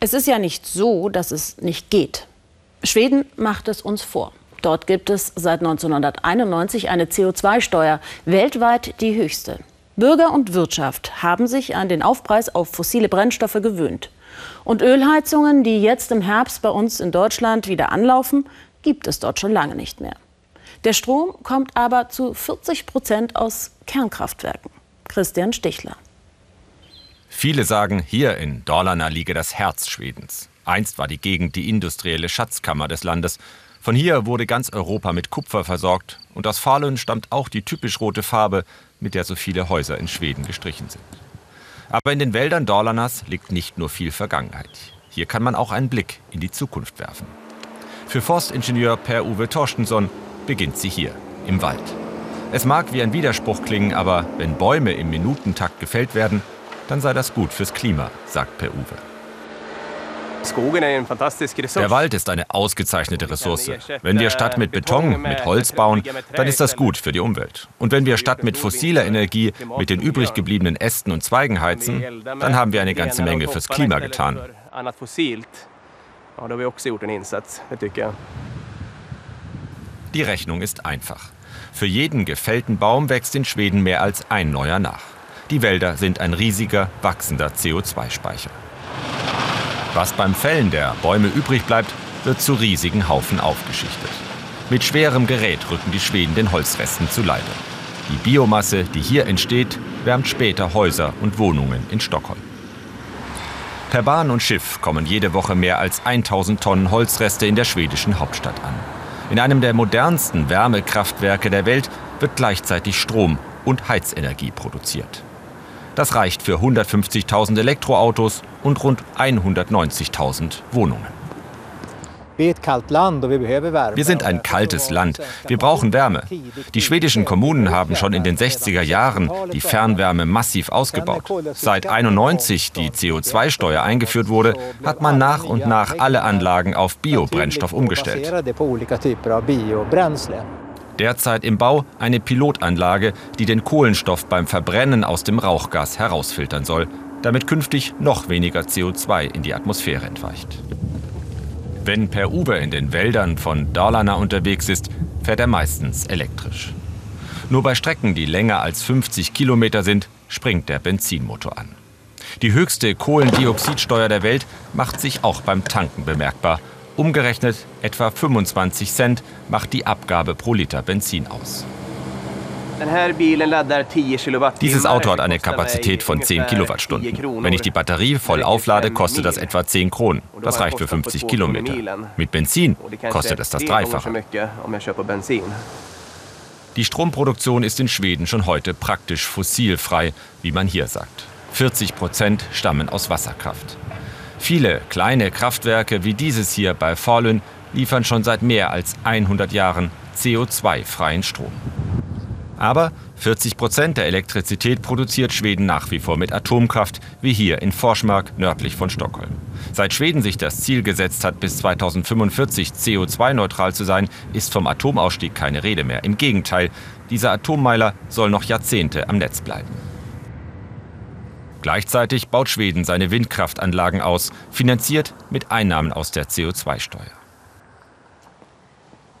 Es ist ja nicht so, dass es nicht geht. Schweden macht es uns vor. Dort gibt es seit 1991 eine CO2-Steuer, weltweit die höchste. Bürger und Wirtschaft haben sich an den Aufpreis auf fossile Brennstoffe gewöhnt. Und Ölheizungen, die jetzt im Herbst bei uns in Deutschland wieder anlaufen, gibt es dort schon lange nicht mehr. Der Strom kommt aber zu 40 Prozent aus Kernkraftwerken. Christian Stichler. Viele sagen, hier in Dalarna liege das Herz Schwedens. Einst war die Gegend die industrielle Schatzkammer des Landes. Von hier wurde ganz Europa mit Kupfer versorgt und aus Falun stammt auch die typisch rote Farbe, mit der so viele Häuser in Schweden gestrichen sind. Aber in den Wäldern Dalarnas liegt nicht nur viel Vergangenheit. Hier kann man auch einen Blick in die Zukunft werfen. Für Forstingenieur Per-Uwe Torstensson beginnt sie hier, im Wald. Es mag wie ein Widerspruch klingen, aber wenn Bäume im Minutentakt gefällt werden, dann sei das gut fürs Klima, sagt Per-Uwe. Der Wald ist eine ausgezeichnete Ressource. Wenn wir statt mit Beton mit Holz bauen, dann ist das gut für die Umwelt. Und wenn wir statt mit fossiler Energie mit den übrig gebliebenen Ästen und Zweigen heizen, dann haben wir eine ganze Menge fürs Klima getan. Die Rechnung ist einfach. Für jeden gefällten Baum wächst in Schweden mehr als ein neuer nach. Die Wälder sind ein riesiger, wachsender CO2-Speicher. Was beim Fällen der Bäume übrig bleibt, wird zu riesigen Haufen aufgeschichtet. Mit schwerem Gerät rücken die Schweden den Holzresten zu Leibe. Die Biomasse, die hier entsteht, wärmt später Häuser und Wohnungen in Stockholm. Per Bahn und Schiff kommen jede Woche mehr als 1000 Tonnen Holzreste in der schwedischen Hauptstadt an. In einem der modernsten Wärmekraftwerke der Welt wird gleichzeitig Strom und Heizenergie produziert. Das reicht für 150.000 Elektroautos und rund 190.000 Wohnungen. Wir sind ein kaltes Land. Wir brauchen Wärme. Die schwedischen Kommunen haben schon in den 60er Jahren die Fernwärme massiv ausgebaut. Seit 1991 die CO2-Steuer eingeführt wurde, hat man nach und nach alle Anlagen auf Biobrennstoff umgestellt. Derzeit im Bau eine Pilotanlage, die den Kohlenstoff beim Verbrennen aus dem Rauchgas herausfiltern soll, damit künftig noch weniger CO2 in die Atmosphäre entweicht. Wenn Per Uwe in den Wäldern von Dalarna unterwegs ist, fährt er meistens elektrisch. Nur bei Strecken, die länger als 50 Kilometer sind, springt der Benzinmotor an. Die höchste Kohlendioxidsteuer der Welt macht sich auch beim Tanken bemerkbar Umgerechnet etwa 25 Cent macht die Abgabe pro Liter Benzin aus. Dieses Auto hat eine Kapazität von 10 Kilowattstunden. Wenn ich die Batterie voll auflade, kostet das etwa 10 Kronen. Das reicht für 50 Kilometer. Mit Benzin kostet es das Dreifache. Die Stromproduktion ist in Schweden schon heute praktisch fossilfrei, wie man hier sagt. 40 Prozent stammen aus Wasserkraft. Viele kleine Kraftwerke wie dieses hier bei Falun liefern schon seit mehr als 100 Jahren CO2-freien Strom. Aber 40 Prozent der Elektrizität produziert Schweden nach wie vor mit Atomkraft, wie hier in Forsmark nördlich von Stockholm. Seit Schweden sich das Ziel gesetzt hat, bis 2045 CO2-neutral zu sein, ist vom Atomausstieg keine Rede mehr. Im Gegenteil, dieser Atommeiler soll noch Jahrzehnte am Netz bleiben. Gleichzeitig baut Schweden seine Windkraftanlagen aus, finanziert mit Einnahmen aus der CO2-Steuer.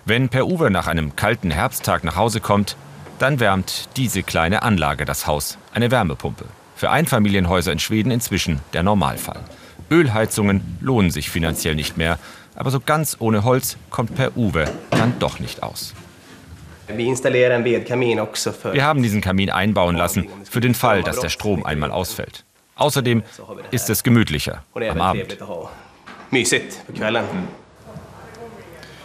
Wenn Per Uwe nach einem kalten Herbsttag nach Hause kommt, dann wärmt diese kleine Anlage das Haus, eine Wärmepumpe. Für Einfamilienhäuser in Schweden inzwischen der Normalfall. Ölheizungen lohnen sich finanziell nicht mehr, aber so ganz ohne Holz kommt Per Uwe dann doch nicht aus. Wir haben diesen Kamin einbauen lassen, für den Fall, dass der Strom einmal ausfällt. Außerdem ist es gemütlicher am Abend.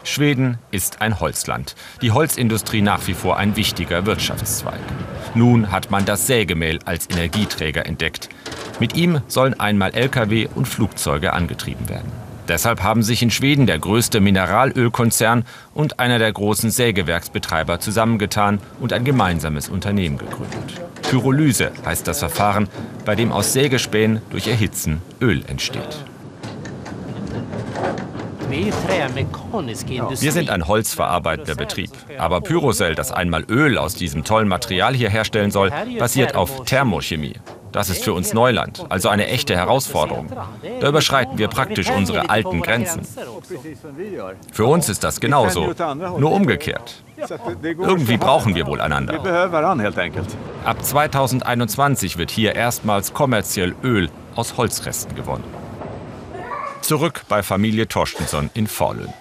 Schweden ist ein Holzland. Die Holzindustrie nach wie vor ein wichtiger Wirtschaftszweig. Nun hat man das Sägemehl als Energieträger entdeckt. Mit ihm sollen einmal Lkw und Flugzeuge angetrieben werden. Deshalb haben sich in Schweden der größte Mineralölkonzern und einer der großen Sägewerksbetreiber zusammengetan und ein gemeinsames Unternehmen gegründet. Pyrolyse heißt das Verfahren, bei dem aus Sägespänen durch Erhitzen Öl entsteht. Wir sind ein holzverarbeitender Betrieb. Aber Pyrocell, das einmal Öl aus diesem tollen Material hier herstellen soll, basiert auf Thermochemie. Das ist für uns Neuland, also eine echte Herausforderung. Da überschreiten wir praktisch unsere alten Grenzen. Für uns ist das genauso, nur umgekehrt. Irgendwie brauchen wir wohl einander. Ab 2021 wird hier erstmals kommerziell Öl aus Holzresten gewonnen. Zurück bei Familie Torstensson in Forlön.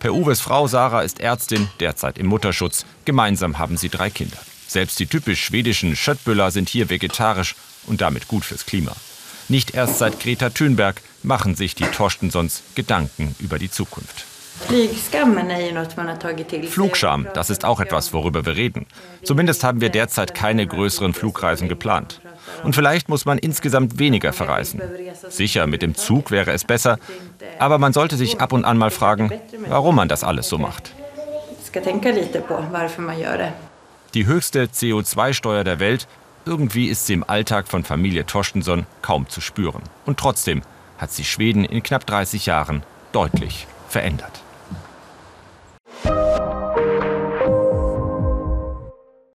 Per Uwes Frau Sarah ist Ärztin, derzeit im Mutterschutz. Gemeinsam haben sie drei Kinder. Selbst die typisch schwedischen Schöttbüller sind hier vegetarisch und damit gut fürs Klima. Nicht erst seit Greta Thunberg machen sich die Torstensons Gedanken über die Zukunft. Flugscham, das ist auch etwas, worüber wir reden. Zumindest haben wir derzeit keine größeren Flugreisen geplant. Und vielleicht muss man insgesamt weniger verreisen. Sicher, mit dem Zug wäre es besser, aber man sollte sich ab und an mal fragen, warum man das alles so macht. Die höchste CO2-Steuer der Welt, irgendwie ist sie im Alltag von Familie Torstensson kaum zu spüren. Und trotzdem hat sie Schweden in knapp 30 Jahren deutlich verändert.